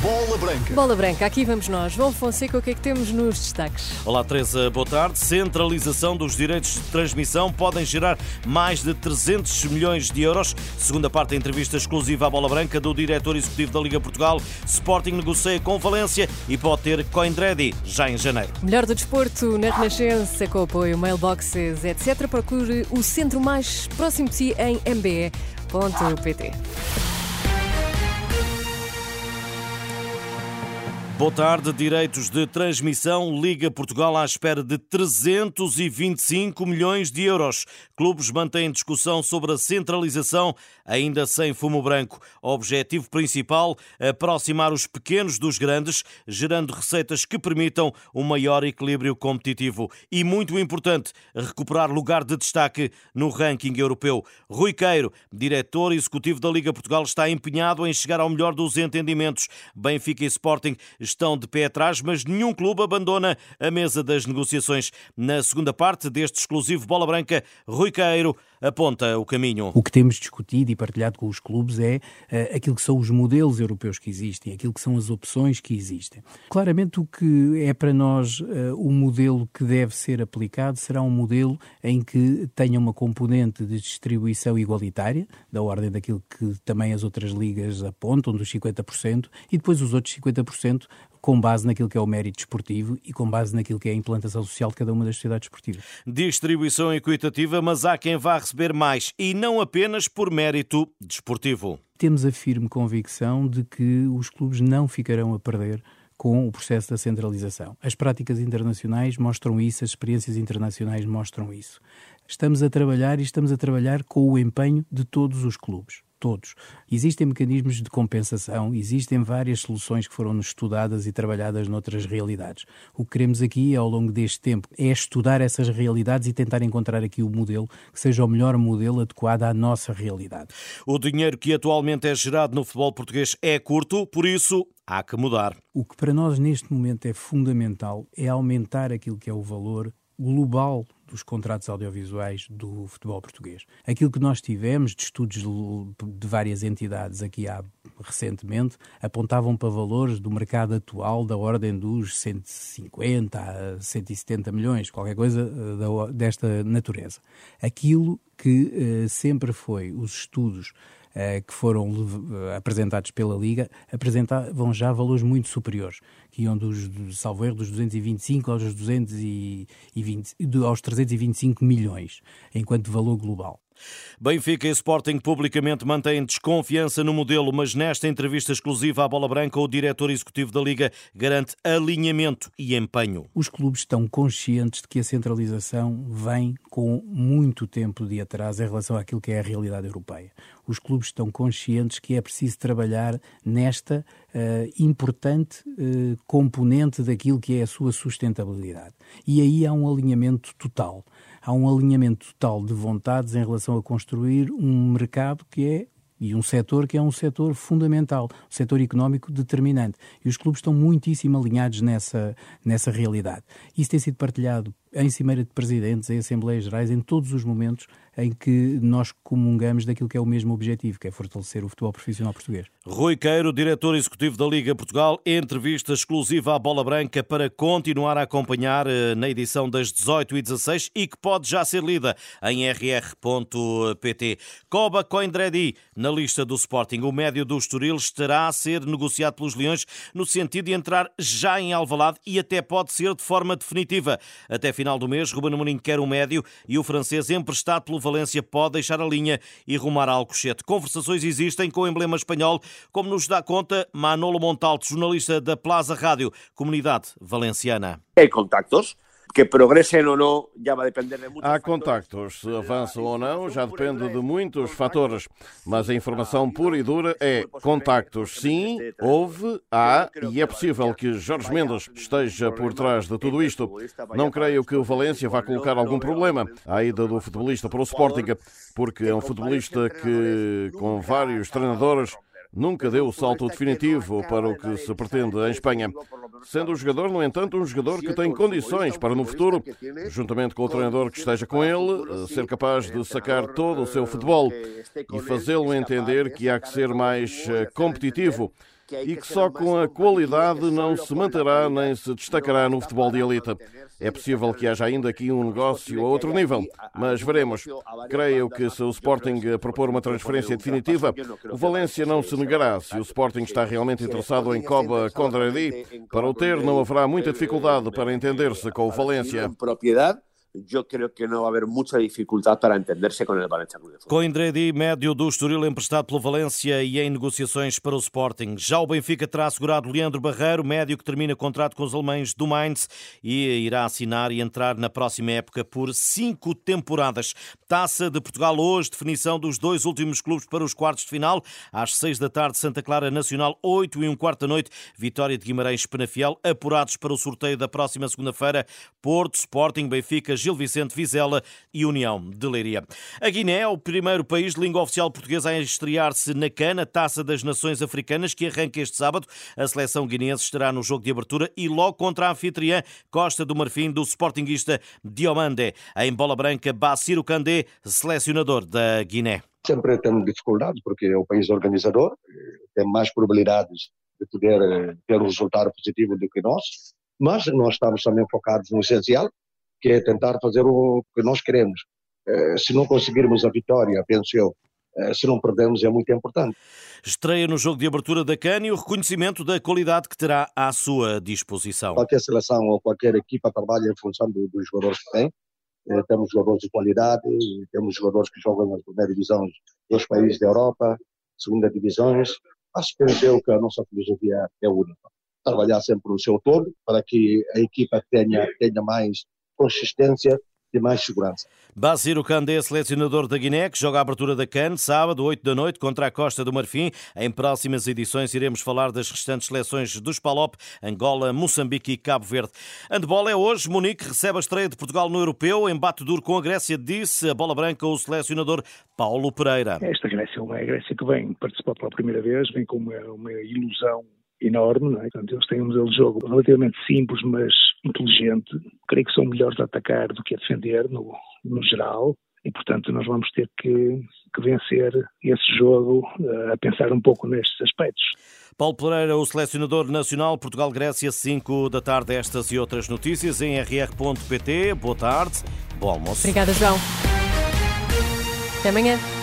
Bola Branca. Bola Branca, aqui vamos nós. João Fonseca, o que é que temos nos destaques? Olá, Teresa, boa tarde. Centralização dos direitos de transmissão podem gerar mais de 300 milhões de euros. Segunda parte da entrevista exclusiva à Bola Branca do diretor executivo da Liga Portugal. Sporting negocia com Valência e pode ter Coindredi já em janeiro. Melhor do desporto na Renascença, com apoio mailboxes, etc. Procure o centro mais próximo de si em mbe.pt. Boa tarde. Direitos de transmissão. Liga Portugal à espera de 325 milhões de euros. Clubes mantêm discussão sobre a centralização, ainda sem fumo branco. Objetivo principal: aproximar os pequenos dos grandes, gerando receitas que permitam um maior equilíbrio competitivo. E muito importante, recuperar lugar de destaque no ranking europeu. Rui Queiro, diretor executivo da Liga Portugal, está empenhado em chegar ao melhor dos entendimentos. Benfica e Sporting estão de pé atrás, mas nenhum clube abandona a mesa das negociações. Na segunda parte deste exclusivo Bola Branca, Rui Queiro aponta o caminho. O que temos discutido e partilhado com os clubes é uh, aquilo que são os modelos europeus que existem, aquilo que são as opções que existem. Claramente, o que é para nós uh, o modelo que deve ser aplicado será um modelo em que tenha uma componente de distribuição igualitária, da ordem daquilo que também as outras ligas apontam, dos 50%, e depois os outros 50% com base naquilo que é o mérito esportivo e com base naquilo que é a implantação social de cada uma das sociedades esportivas. Distribuição equitativa, mas há quem vá receber mais e não apenas por mérito desportivo. Temos a firme convicção de que os clubes não ficarão a perder com o processo da centralização. As práticas internacionais mostram isso, as experiências internacionais mostram isso. Estamos a trabalhar e estamos a trabalhar com o empenho de todos os clubes todos. Existem mecanismos de compensação, existem várias soluções que foram estudadas e trabalhadas noutras realidades. O que queremos aqui, ao longo deste tempo, é estudar essas realidades e tentar encontrar aqui o modelo que seja o melhor modelo adequado à nossa realidade. O dinheiro que atualmente é gerado no futebol português é curto, por isso há que mudar. O que para nós neste momento é fundamental é aumentar aquilo que é o valor global dos contratos audiovisuais do futebol português. Aquilo que nós tivemos de estudos de várias entidades aqui há recentemente apontavam para valores do mercado atual da ordem dos 150 a 170 milhões, qualquer coisa eh, desta natureza. Aquilo que uh, sempre foi os estudos uh, que foram apresentados pela Liga apresentavam já valores muito superiores iam dos, do, salvo erro, dos 225 aos, 220, aos 325 milhões, enquanto valor global. Benfica e Sporting publicamente mantêm desconfiança no modelo, mas nesta entrevista exclusiva à Bola Branca, o diretor executivo da Liga garante alinhamento e empenho. Os clubes estão conscientes de que a centralização vem com muito tempo de atraso em relação àquilo que é a realidade europeia. Os clubes estão conscientes que é preciso trabalhar nesta uh, importante uh, componente daquilo que é a sua sustentabilidade. E aí há um alinhamento total. Há um alinhamento total de vontades em relação a construir um mercado que é e um setor que é um setor fundamental, um setor económico determinante. E os clubes estão muitíssimo alinhados nessa, nessa realidade. Isso tem sido partilhado em Cimeira de Presidentes, em Assembleias Gerais, em todos os momentos em que nós comungamos daquilo que é o mesmo objetivo, que é fortalecer o futebol profissional português. Rui Queiro, diretor executivo da Liga Portugal, entrevista exclusiva à Bola Branca para continuar a acompanhar eh, na edição das 18 e 16 e que pode já ser lida em rr.pt. Coba Coindredi, na lista do Sporting, o médio do Estoril estará a ser negociado pelos Leões no sentido de entrar já em Alvalade e até pode ser de forma definitiva. Até final do mês, Ruben Amorim quer um médio e o francês emprestado pelo Valência pode deixar a linha e rumar a Alcochete. Conversações existem com o emblema espanhol, como nos dá conta Manolo Montalto, jornalista da Plaza Rádio, comunidade valenciana. Hay contactos, que progressem ou não já vai depender de muitos Há contactos, se avançam ou não já depende de muitos fatores, mas a informação pura e dura é contactos sim, houve, há e é possível que Jorge Mendes esteja por trás de tudo isto. Não creio que o Valência vá colocar algum problema à ida do futebolista para o Sporting, porque é um futebolista que, com vários treinadores, nunca deu o salto definitivo para o que se pretende em Espanha. sendo o jogador, no entanto, um jogador que tem condições para no futuro, juntamente com o treinador que esteja com ele, ser capaz de sacar todo o seu futebol e fazê-lo entender que há que ser mais competitivo e que só com a qualidade não se manterá nem se destacará no futebol de elite. É possível que haja ainda aqui um negócio a outro nível, mas veremos. Creio que se o Sporting propor uma transferência definitiva, o Valência não se negará. Se o Sporting está realmente interessado em Coba Condradi, para o ter não haverá muita dificuldade para entender-se com o Valência eu creio que não vai haver muita dificuldade para entender-se com o Valencia Clube de Futebol. Coindredi, médio do Estoril, emprestado pelo Valência e em negociações para o Sporting. Já o Benfica terá assegurado Leandro Barreiro, médio que termina contrato com os alemães do Mainz e irá assinar e entrar na próxima época por cinco temporadas. Taça de Portugal hoje, definição dos dois últimos clubes para os quartos de final. Às seis da tarde, Santa Clara Nacional, oito e um quarto da noite, Vitória de Guimarães Penafiel, apurados para o sorteio da próxima segunda-feira, Porto, Sporting, Benfica, Gil Vicente Vizela e União de Leiria. A Guiné é o primeiro país de língua oficial portuguesa a estrear-se na CAN, a Taça das Nações Africanas, que arranca este sábado. A seleção guineense estará no jogo de abertura e logo contra a anfitriã Costa do Marfim do Sportingista Diomande. Em bola branca, Bassiro Kandé, selecionador da Guiné. Sempre temos dificuldades porque é o país organizador, tem mais probabilidades de poder eh, ter um resultado positivo do que nós, mas nós estamos também focados no essencial, que é tentar fazer o que nós queremos. Eh, se não conseguirmos a vitória, penso eu, eh, se não perdemos, é muito importante. Estreia no jogo de abertura da CAN e o reconhecimento da qualidade que terá à sua disposição. Qualquer seleção ou qualquer equipa trabalha em função dos jogadores que tem. Eh, temos jogadores de qualidade, temos jogadores que jogam nas primeiras divisões dos países da Europa, segunda divisões. Mas penso eu que a nossa filosofia é única. Trabalhar sempre no seu todo para que a equipa tenha, tenha mais consistência e mais segurança. Basir Kandé, selecionador da Guiné, que joga a abertura da CAN, sábado, 8 da noite, contra a Costa do Marfim. Em próximas edições iremos falar das restantes seleções dos PALOP, Angola, Moçambique e Cabo Verde. Handball é hoje, Munique recebe a estreia de Portugal no Europeu, embate duro com a Grécia, disse a bola branca o selecionador Paulo Pereira. Esta Grécia é uma Grécia que vem participar pela primeira vez, vem com uma, uma ilusão enorme, não é? Portanto, eles têm um modelo de jogo relativamente simples, mas inteligente. Creio que são melhores a atacar do que a defender, no, no geral, e portanto nós vamos ter que, que vencer esse jogo uh, a pensar um pouco nestes aspectos. Paulo Pereira, o selecionador nacional Portugal-Grécia, 5 da tarde, estas e outras notícias em rr.pt. Boa tarde, bom almoço. Obrigada, João. Até amanhã.